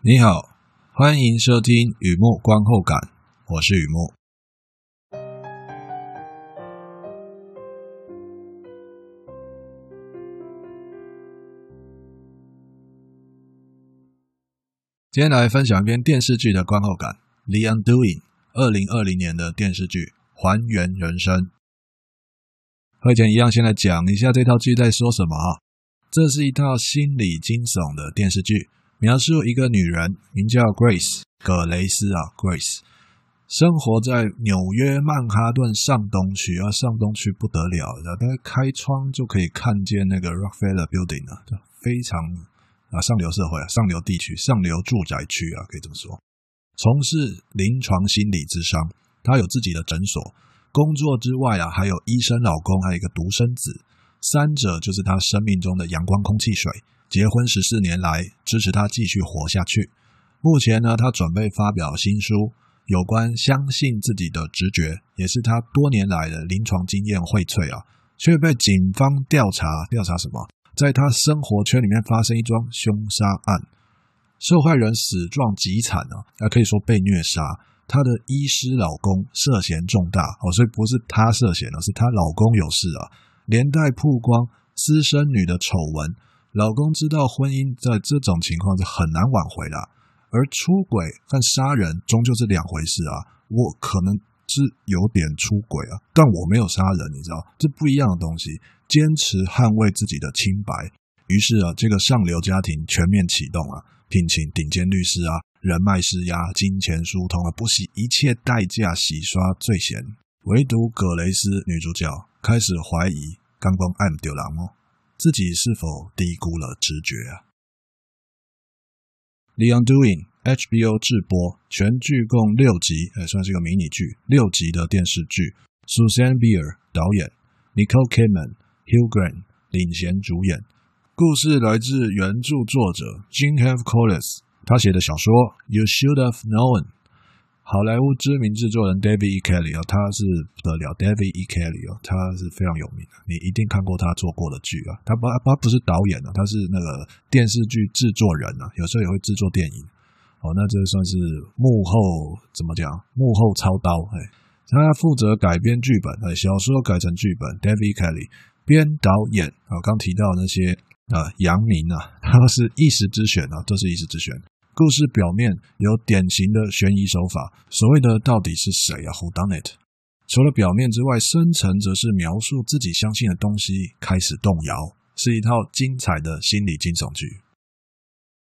你好，欢迎收听雨木观后感，我是雨木。今天来分享一篇电视剧的观后感，《The Undoing》，二零二零年的电视剧《还原人生》。和以前一样，先来讲一下这套剧在说什么啊？这是一套心理惊悚的电视剧，描述一个女人名叫 Grace 葛雷斯啊，Grace 生活在纽约曼哈顿上东区啊，上东区不得了，大概开窗就可以看见那个 Rockefeller Building 啊，非常啊上流社会啊，上流地区，上流住宅区啊，可以这么说。从事临床心理咨商，她有自己的诊所。工作之外啊，还有医生老公，还有一个独生子，三者就是她生命中的阳光、空气、水。结婚十四年来，支持他继续活下去。目前呢，他准备发表新书，有关相信自己的直觉，也是他多年来的临床经验荟萃啊，却被警方调查。调查什么？在他生活圈里面发生一桩凶杀案，受害人死状极惨啊，那可以说被虐杀。她的医师老公涉嫌重大哦，所以不是她涉嫌，而是她老公有事啊，连带曝光私生女的丑闻。老公知道婚姻在这种情况是很难挽回的，而出轨和杀人终究是两回事啊。我可能是有点出轨啊，但我没有杀人，你知道，这不一样的东西。坚持捍卫自己的清白，于是啊，这个上流家庭全面启动啊，聘请顶尖律师啊。人脉施压，金钱疏通啊，不惜一切代价洗刷罪嫌。唯独葛雷斯女主角开始怀疑刚刚爱丢郎哦，自己是否低估了直觉啊？The Undoing HBO 制播，全剧共六集，也算是个迷你剧，六集的电视剧。Susanne Bier 导演，Nicole Kidman、Hugh Grant 领衔主演。故事来自原著作者 Jean Have Collins。他写的小说《You Should Have Known》，好莱坞知名制作人 David E. Kelly 啊，他是不得了，David E. Kelly 啊，他是非常有名的，你一定看过他做过的剧啊。他不，他不是导演啊，他是那个电视剧制作人啊，有时候也会制作电影。哦，那这算是幕后怎么讲？幕后操刀，哎，他负责改编剧本，哎，小说改成剧本，David E. Kelly 编导演啊，刚提到那些啊，杨明啊，他是一时之选啊，这是一时之选。故事表面有典型的悬疑手法，所谓的到底是谁啊？Who done it？除了表面之外，深层则是描述自己相信的东西开始动摇，是一套精彩的心理惊悚剧。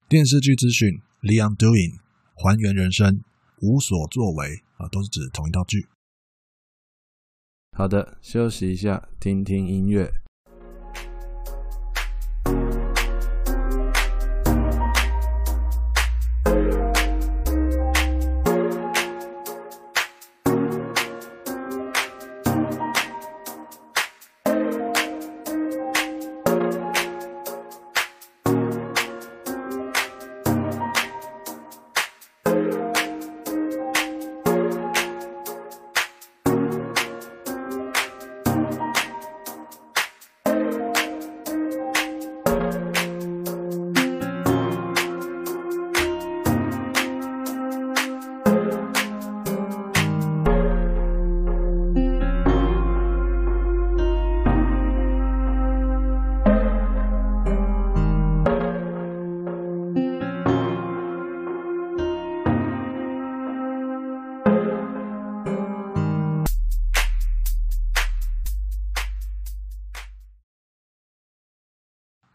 电视剧资讯：Leon doing，还原人生，无所作为啊，都是指同一套剧。好的，休息一下，听听音乐。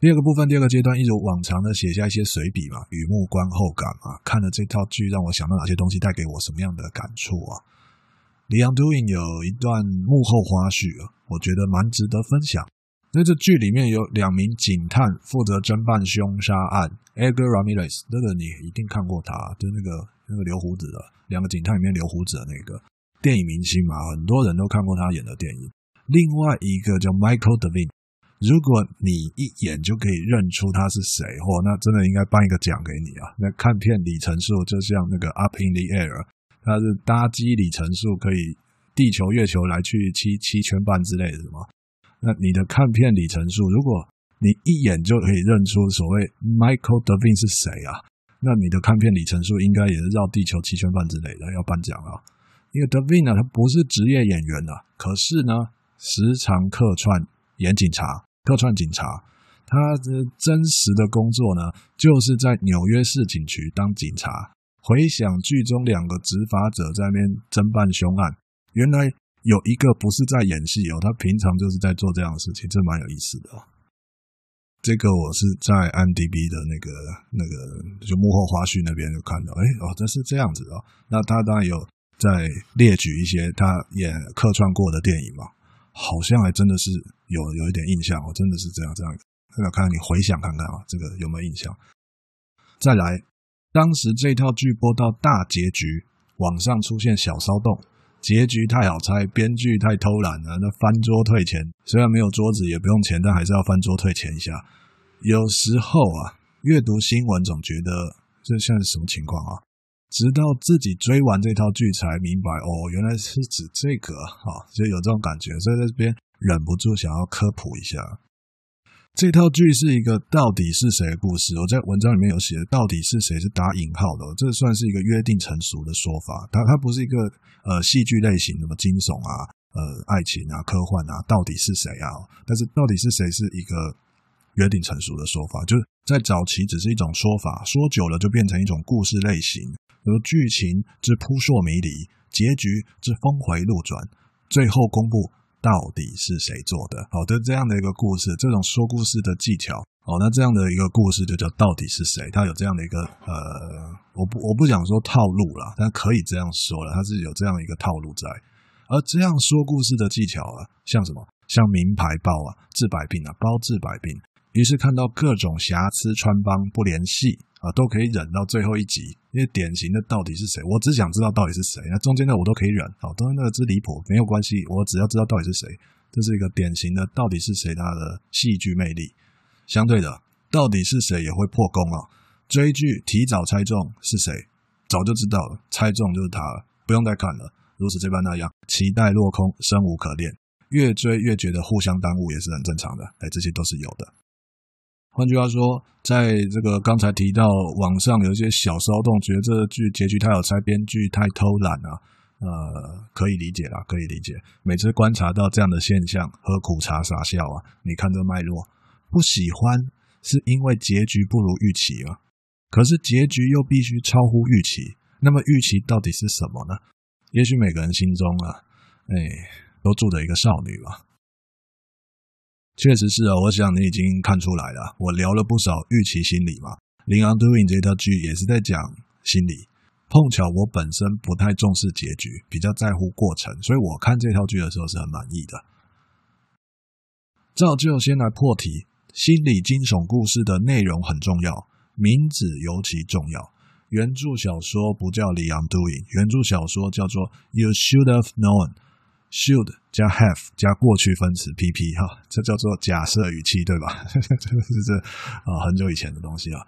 第二个部分，第二个阶段，一如往常的写下一些随笔嘛，雨幕观后感嘛。看了这套剧，让我想到哪些东西，带给我什么样的感触啊？The Undoing 有一段幕后花絮啊，我觉得蛮值得分享。那这剧里面有两名警探负责侦办凶杀案，Edgar Ramirez，那个你一定看过他，就那个那个留胡子的，两个警探里面留胡子的那个电影明星嘛，很多人都看过他演的电影。另外一个叫 Michael Devine。如果你一眼就可以认出他是谁，嚯，那真的应该颁一个奖给你啊！那看片里程数就像那个 Up in the Air，它是搭机里程数可以地球、月球来去七七圈半之类的，什么？那你的看片里程数，如果你一眼就可以认出所谓 Michael Devine 是谁啊？那你的看片里程数应该也是绕地球七圈半之类的，要颁奖啊。因为 Devine 呢，他不是职业演员啊，可是呢，时常客串演警察，客串警察。他的真实的工作呢，就是在纽约市警局当警察。回想剧中两个执法者在那边侦办凶案，原来有一个不是在演戏哦，他平常就是在做这样的事情，这蛮有意思的哦。这个我是在 IMDb 的那个那个就幕后花絮那边就看到，哎哦，这是这样子哦。那他当然有在列举一些他演客串过的电影嘛，好像还真的是有有一点印象哦，真的是这样这样。那看看你回想看看啊，这个有没有印象？再来，当时这套剧播到大结局，网上出现小骚动，结局太好猜，编剧太偷懒了，那翻桌退钱。虽然没有桌子也不用钱，但还是要翻桌退钱一下。有时候啊，阅读新闻总觉得这像是什么情况啊？直到自己追完这套剧才明白，哦，原来是指这个啊，就有这种感觉，所以在这边忍不住想要科普一下。这套剧是一个到底是谁的故事？我在文章里面有写，到底是谁是打引号的，这算是一个约定成熟的说法。它它不是一个呃戏剧类型，什么惊悚啊、呃爱情啊、科幻啊，到底是谁啊？但是到底是谁是一个约定成熟的说法，就是在早期只是一种说法，说久了就变成一种故事类型，比如剧情之扑朔迷离，结局之峰回路转，最后公布。到底是谁做的？好的，这样的一个故事，这种说故事的技巧，哦，那这样的一个故事就叫到底是谁？它有这样的一个呃，我不我不想说套路啦，但可以这样说了，它是有这样一个套路在。而这样说故事的技巧啊，像什么？像名牌包啊，治百病啊，包治百病。于是看到各种瑕疵穿帮不联系。啊，都可以忍到最后一集，因为典型的到底是谁？我只想知道到底是谁。那中间的我都可以忍，好，中间那个之离谱没有关系，我只要知道到底是谁。这是一个典型的到底是谁他的戏剧魅力。相对的，到底是谁也会破功啊？追剧提早猜中是谁，早就知道了，猜中就是他了，不用再看了。如此这般那样，期待落空，生无可恋，越追越觉得互相耽误也是很正常的。哎，这些都是有的。换句话说，在这个刚才提到网上有一些小骚动，觉得这剧结局太好猜，编剧太偷懒啊，呃，可以理解啦，可以理解。每次观察到这样的现象，喝苦茶傻笑啊。你看这脉络，不喜欢是因为结局不如预期啊，可是结局又必须超乎预期，那么预期到底是什么呢？也许每个人心中啊，哎，都住着一个少女吧。确实是啊，我想你已经看出来了。我聊了不少预期心理嘛，《Ling Undoing》这套剧也是在讲心理。碰巧我本身不太重视结局，比较在乎过程，所以我看这套剧的时候是很满意的。照旧先来破题，心理惊悚故事的内容很重要，名字尤其重要。原著小说不叫《Ling Undoing》，原著小说叫做《You Should Have Known》。Should 加 have 加过去分词 PP 哈，这叫做假设语气对吧？这是这啊很久以前的东西啊。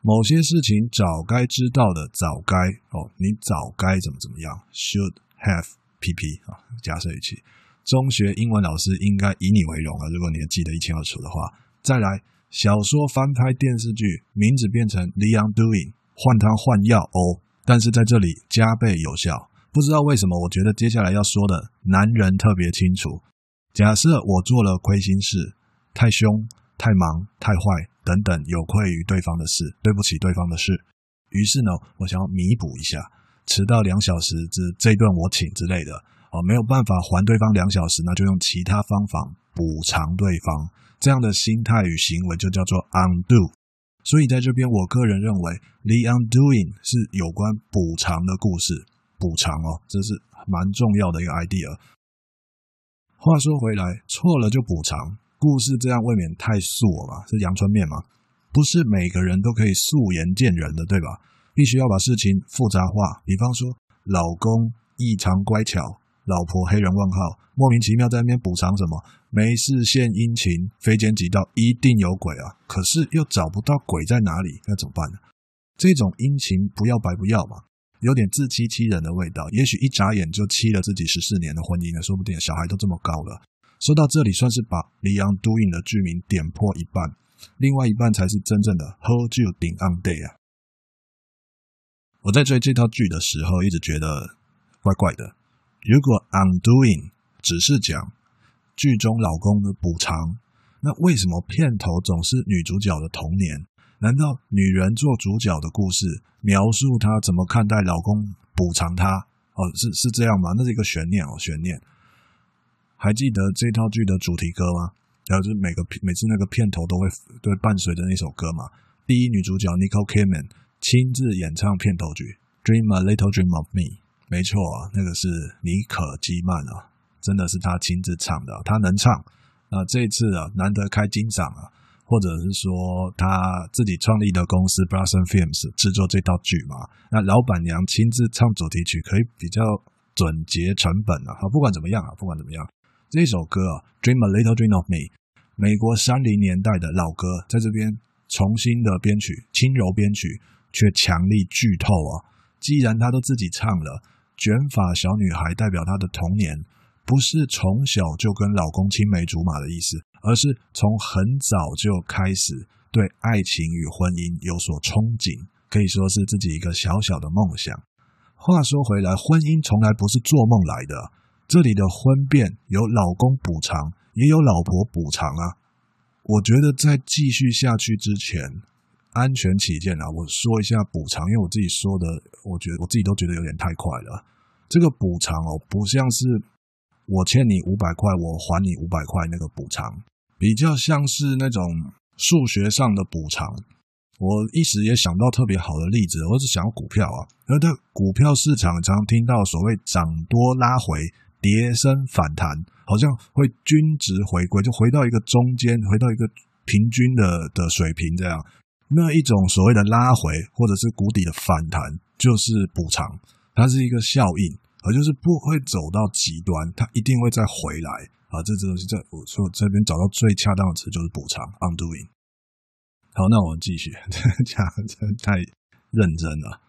某些事情早该知道的早该哦，你早该怎么怎么样？should have PP 啊，假设语气。中学英文老师应该以你为荣啊，如果你记得一清二楚的话。再来，小说翻拍电视剧，名字变成 The Undoing，换汤换药哦，但是在这里加倍有效。不知道为什么，我觉得接下来要说的男人特别清楚。假设我做了亏心事，太凶、太忙、太坏等等有愧于对方的事，对不起对方的事。于是呢，我想要弥补一下，迟到两小时之这一顿我请之类的。哦，没有办法还对方两小时，那就用其他方法补偿对方。这样的心态与行为就叫做 undo。所以在这边，我个人认为，the undoing 是有关补偿的故事。补偿哦，这是蛮重要的一个 idea。话说回来，错了就补偿，故事这样未免太素了吧？是阳春面吗？不是每个人都可以素颜见人的，对吧？必须要把事情复杂化。比方说，老公异常乖巧，老婆黑人问号，莫名其妙在那边补偿什么？没事献殷勤，非奸即盗，一定有鬼啊！可是又找不到鬼在哪里，那怎么办呢？这种殷勤不要白不要嘛。有点自欺欺人的味道，也许一眨眼就欺了自己十四年的婚姻了，说不定小孩都这么高了。说到这里，算是把 The Undoing 的剧名点破一半，另外一半才是真正的 Hold You 顶 on Day 啊。我在追这套剧的时候，一直觉得怪怪的。如果 Undoing 只是讲剧中老公的补偿，那为什么片头总是女主角的童年？难道女人做主角的故事，描述她怎么看待老公补偿她？哦，是是这样吗？那是一个悬念哦，悬念。还记得这套剧的主题歌吗？然后就是每个每次那个片头都会都会伴随着那首歌嘛。第一女主角 Nicole Kidman 亲自演唱片头曲《Dream a Little Dream of Me》，没错啊，那个是妮可基曼啊，真的是她亲自唱的，她能唱。那这一次啊，难得开金嗓啊。或者是说他自己创立的公司 Blossom Films 制作这道剧嘛？那老板娘亲自唱主题曲，可以比较准节成本啊。好，不管怎么样啊，不管怎么样，这首歌啊，Dream a Little Dream of Me，美国三零年代的老歌，在这边重新的编曲，轻柔编曲，却强力剧透啊！既然他都自己唱了，卷发小女孩代表她的童年，不是从小就跟老公青梅竹马的意思。而是从很早就开始对爱情与婚姻有所憧憬，可以说是自己一个小小的梦想。话说回来，婚姻从来不是做梦来的。这里的婚变有老公补偿，也有老婆补偿啊。我觉得在继续下去之前，安全起见啊，我说一下补偿，因为我自己说的，我觉得我自己都觉得有点太快了。这个补偿哦，不像是我欠你五百块，我还你五百块那个补偿。比较像是那种数学上的补偿，我一时也想到特别好的例子，我只想要股票啊。而在股票市场常听到所谓涨多拉回、跌升反弹，好像会均值回归，就回到一个中间，回到一个平均的的水平这样。那一种所谓的拉回或者是谷底的反弹，就是补偿，它是一个效应，而就是不会走到极端，它一定会再回来。啊，这这东西在我说这边找到最恰当的词就是补偿，undoing。好，那我们继续，讲 这太认真了。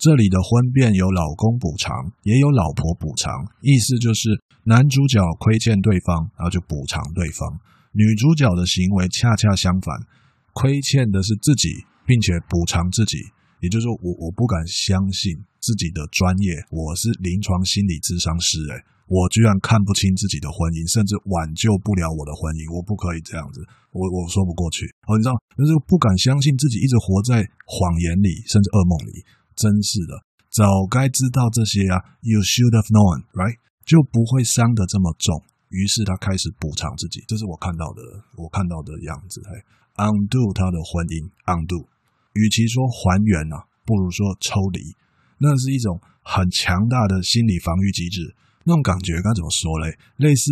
这里的婚变有老公补偿，也有老婆补偿，意思就是男主角亏欠对方，然后就补偿对方；女主角的行为恰恰相反，亏欠的是自己，并且补偿自己。也就是说，我我不敢相信自己的专业，我是临床心理咨商师，诶。我居然看不清自己的婚姻，甚至挽救不了我的婚姻，我不可以这样子，我我说不过去。哦，你知道，就是不敢相信自己一直活在谎言里，甚至噩梦里。真是的，早该知道这些啊！You should have known, right？就不会伤得这么重。于是他开始补偿自己，这是我看到的，我看到的样子。嘿，undo 他的婚姻，undo。与其说还原啊，不如说抽离。那是一种很强大的心理防御机制。那种感觉该怎么说嘞？类似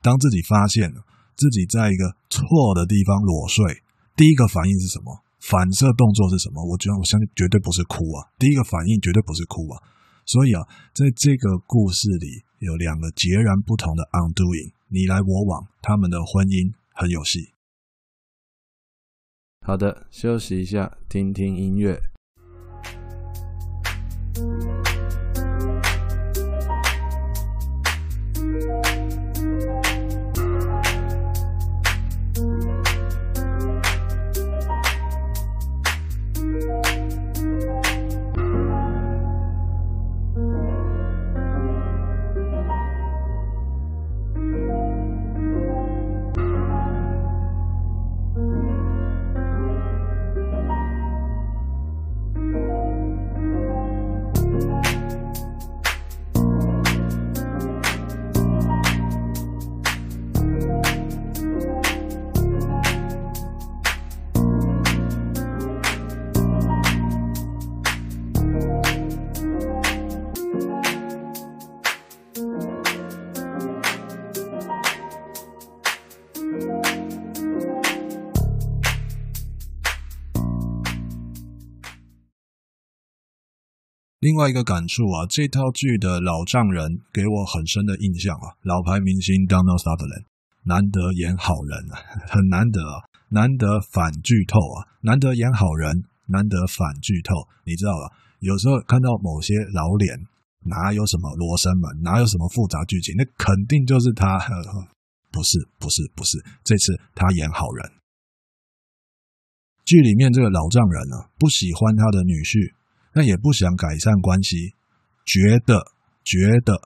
当自己发现自己在一个错的地方裸睡，第一个反应是什么？反射动作是什么？我觉得我相信绝对不是哭啊！第一个反应绝对不是哭啊！所以啊，在这个故事里有两个截然不同的 undoing，你来我往，他们的婚姻很有戏。好的，休息一下，听听音乐。另外一个感触啊，这套剧的老丈人给我很深的印象啊，老牌明星 Donald Sutherland 难得演好人啊，很难得啊，难得反剧透啊，难得演好人，难得反剧透，你知道吧？有时候看到某些老脸，哪有什么罗生门，哪有什么复杂剧情，那肯定就是他，不是，不是，不是，这次他演好人。剧里面这个老丈人啊，不喜欢他的女婿。但也不想改善关系，觉得觉得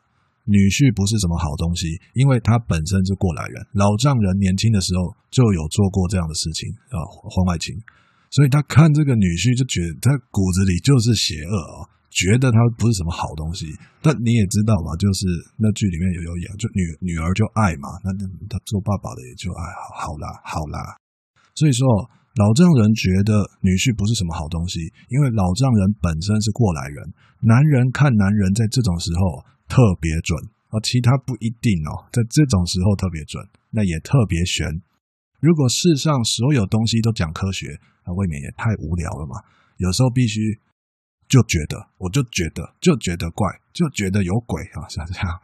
女婿不是什么好东西，因为他本身是过来人，老丈人年轻的时候就有做过这样的事情啊，婚外情，所以他看这个女婿就觉得他骨子里就是邪恶啊。觉得他不是什么好东西，但你也知道嘛，就是那剧里面有有演，就女女儿就爱嘛，那那他做爸爸的也就爱，好好啦，好啦。所以说，老丈人觉得女婿不是什么好东西，因为老丈人本身是过来人，男人看男人在这种时候特别准而，其他不一定哦，在这种时候特别准，那也特别悬。如果世上所有东西都讲科学，那未免也太无聊了嘛。有时候必须。就觉得，我就觉得，就觉得怪，就觉得有鬼啊，像这样。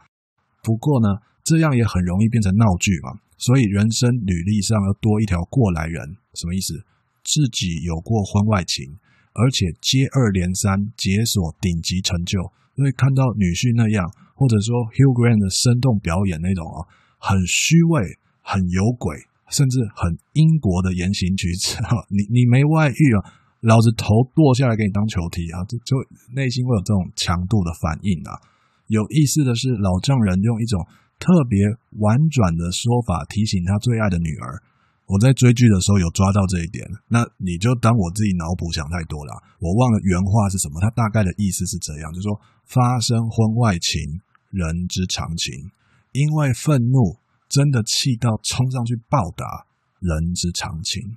不过呢，这样也很容易变成闹剧嘛。所以人生履历上要多一条过来人，什么意思？自己有过婚外情，而且接二连三解锁顶级成就。所以看到女婿那样，或者说 Hugh Grant 的生动表演那种哦，很虚伪、很有鬼，甚至很英国的言行举止哈，你你没外遇啊？老子头剁下来给你当球踢啊！就就内心会有这种强度的反应啊。有意思的是，老丈人用一种特别婉转的说法提醒他最爱的女儿。我在追剧的时候有抓到这一点，那你就当我自己脑补想太多了。我忘了原话是什么，他大概的意思是这样，就说发生婚外情，人之常情；因为愤怒，真的气到冲上去暴打，人之常情。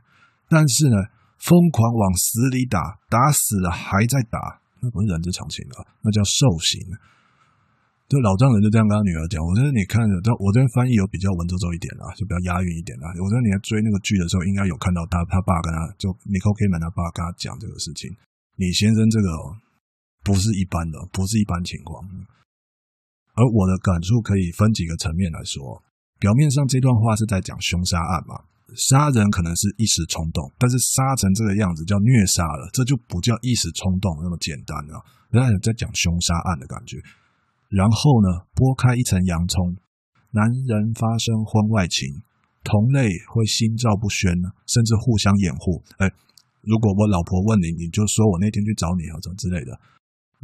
但是呢，疯狂往死里打，打死了还在打，那不是人之常情了，那叫兽行。就老丈人就这样跟他女儿讲，我说你看着，我这边翻译有比较文绉绉一点啦，就比较押韵一点啦。我说你在追那个剧的时候，应该有看到他他爸跟他就 Nicole Kidman 他爸跟他讲这个事情。你先生这个不是一般的，不是一般情况。而我的感触可以分几个层面来说，表面上这段话是在讲凶杀案嘛。杀人可能是一时冲动，但是杀成这个样子叫虐杀了，这就不叫一时冲动那么简单了。人家在讲凶杀案的感觉。然后呢，剥开一层洋葱，男人发生婚外情，同类会心照不宣，甚至互相掩护。哎，如果我老婆问你，你就说我那天去找你啊，怎么之类的。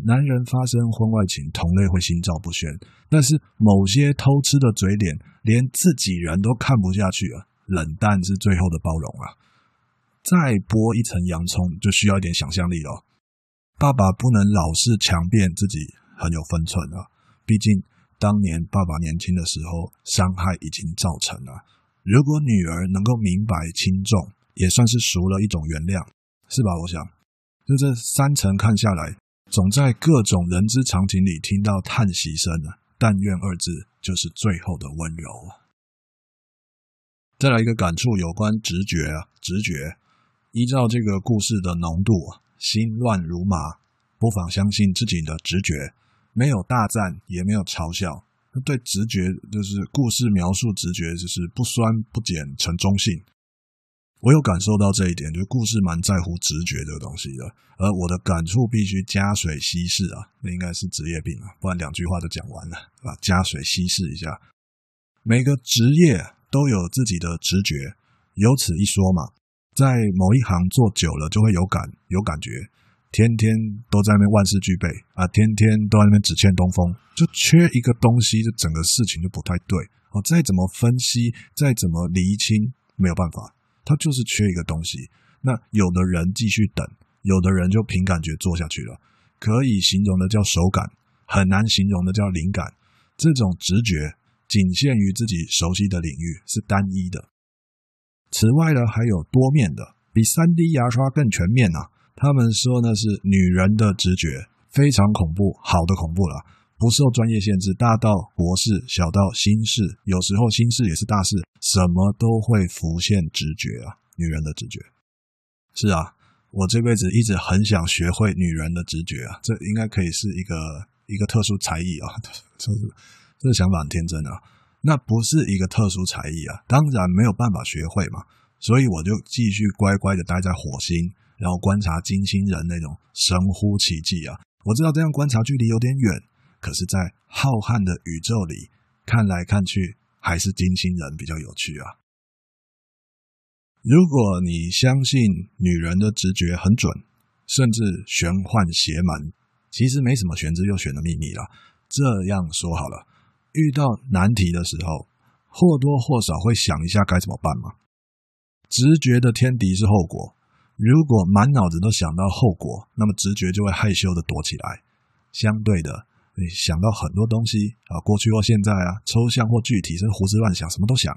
男人发生婚外情，同类会心照不宣，但是某些偷吃的嘴脸，连自己人都看不下去啊。冷淡是最后的包容啊！再剥一层洋葱，就需要一点想象力了。爸爸不能老是强辩自己很有分寸啊，毕竟当年爸爸年轻的时候伤害已经造成了。如果女儿能够明白轻重，也算是赎了一种原谅，是吧？我想，就这三层看下来，总在各种人之常情里听到叹息声。但愿二字就是最后的温柔。再来一个感触，有关直觉啊，直觉。依照这个故事的浓度，心乱如麻，不妨相信自己的直觉。没有大赞，也没有嘲笑，对直觉就是故事描述直觉，就是不酸不碱，呈中性。我有感受到这一点，就是故事蛮在乎直觉这个东西的。而我的感触必须加水稀释啊，那应该是职业病啊，不然两句话就讲完了啊，加水稀释一下，每个职业。都有自己的直觉，由此一说嘛。在某一行做久了，就会有感有感觉，天天都在那边万事俱备啊，天天都在那边只欠东风，就缺一个东西，这整个事情就不太对。哦，再怎么分析，再怎么厘清，没有办法，他就是缺一个东西。那有的人继续等，有的人就凭感觉做下去了。可以形容的叫手感，很难形容的叫灵感。这种直觉。仅限于自己熟悉的领域，是单一的。此外呢，还有多面的，比 3D 牙刷更全面啊。他们说呢，是女人的直觉非常恐怖，好的恐怖了，不受专业限制，大到国事，小到心事，有时候心事也是大事，什么都会浮现直觉啊。女人的直觉，是啊，我这辈子一直很想学会女人的直觉啊，这应该可以是一个一个特殊才艺啊，就是。这个想法很天真啊，那不是一个特殊才艺啊，当然没有办法学会嘛，所以我就继续乖乖的待在火星，然后观察金星人那种神乎其技啊。我知道这样观察距离有点远，可是，在浩瀚的宇宙里看来看去，还是金星人比较有趣啊。如果你相信女人的直觉很准，甚至玄幻邪门，其实没什么玄之又玄的秘密啦。这样说好了，遇到难题的时候，或多或少会想一下该怎么办嘛。直觉的天敌是后果，如果满脑子都想到后果，那么直觉就会害羞的躲起来。相对的，你想到很多东西啊，过去或现在啊，抽象或具体，是胡思乱想，什么都想。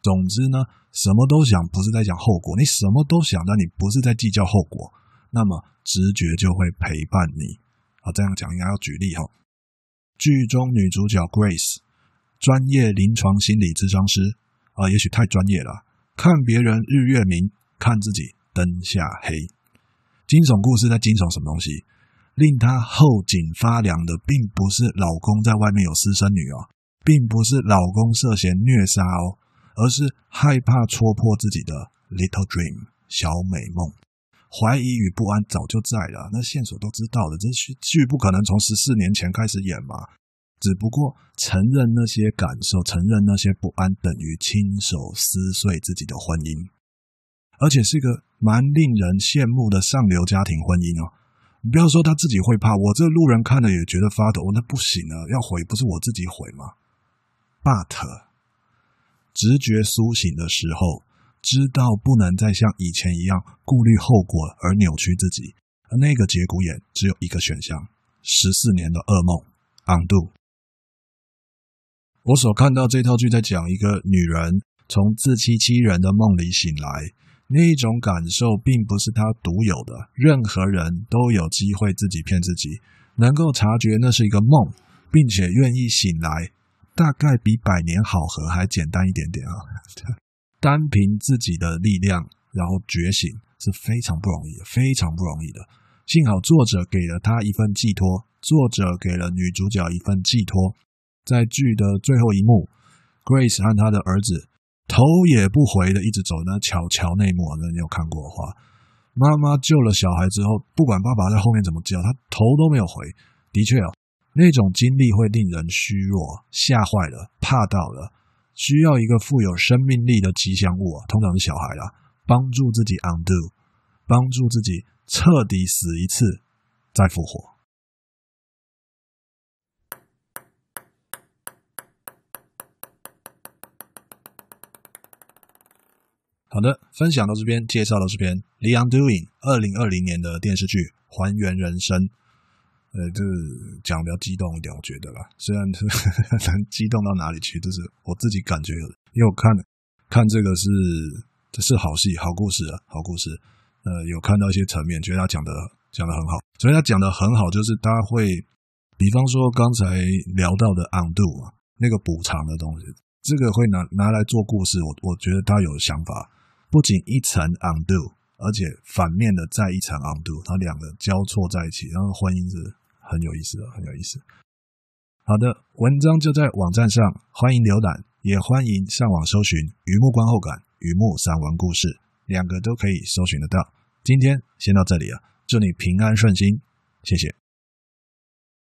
总之呢，什么都想，不是在讲后果。你什么都想，但你不是在计较后果，那么直觉就会陪伴你。啊，这样讲应该要举例哈。剧中女主角 Grace，专业临床心理咨商师啊，也许太专业了。看别人日月明，看自己灯下黑。惊悚故事在惊悚什么东西？令她后颈发凉的，并不是老公在外面有私生女哦，并不是老公涉嫌虐杀哦。而是害怕戳破自己的 little dream 小美梦，怀疑与不安早就在了，那线索都知道了。这剧不可能从十四年前开始演嘛？只不过承认那些感受，承认那些不安，等于亲手撕碎自己的婚姻，而且是一个蛮令人羡慕的上流家庭婚姻哦。你不要说他自己会怕，我这路人看了也觉得发抖。那不行啊，要毁不是我自己毁吗？But 直觉苏醒的时候，知道不能再像以前一样顾虑后果而扭曲自己，而那个节骨眼只有一个选项：十四年的噩梦，undo。我所看到这套剧在讲一个女人从自欺欺人的梦里醒来，那一种感受并不是她独有的，任何人都有机会自己骗自己，能够察觉那是一个梦，并且愿意醒来。大概比百年好合还简单一点点啊！单凭自己的力量，然后觉醒是非常不容易，非常不容易的。幸好作者给了他一份寄托，作者给了女主角一份寄托。在剧的最后一幕，Grace 和他的儿子头也不回的一直走那桥桥那一幕，那你有看过的话，妈妈救了小孩之后，不管爸爸在后面怎么叫，他头都没有回。的确哦。那种经历会令人虚弱、吓坏了、怕到了，需要一个富有生命力的吉祥物啊，通常是小孩啦，帮助自己 undo，帮助自己彻底死一次再复活。好的，分享到这边，介绍到这边，《The Undoing》二零二零年的电视剧《还原人生》。呃，这个讲比较激动一点，我觉得啦。虽然是 能激动到哪里去，就是我自己感觉，因为我看看这个是这是好戏、好故事啊，好故事。呃，有看到一些层面，觉得他讲的讲的很好。所以他讲的很好，就是他会，比方说刚才聊到的 undo 啊，那个补偿的东西，这个会拿拿来做故事。我我觉得他有想法，不仅一层 undo。而且反面的再一层 undo，它两个交错在一起，然后婚姻是很有意思的，很有意思。好的，文章就在网站上，欢迎浏览，也欢迎上网搜寻《榆木观后感》《榆木散文故事》，两个都可以搜寻得到。今天先到这里啊，祝你平安顺心，谢谢。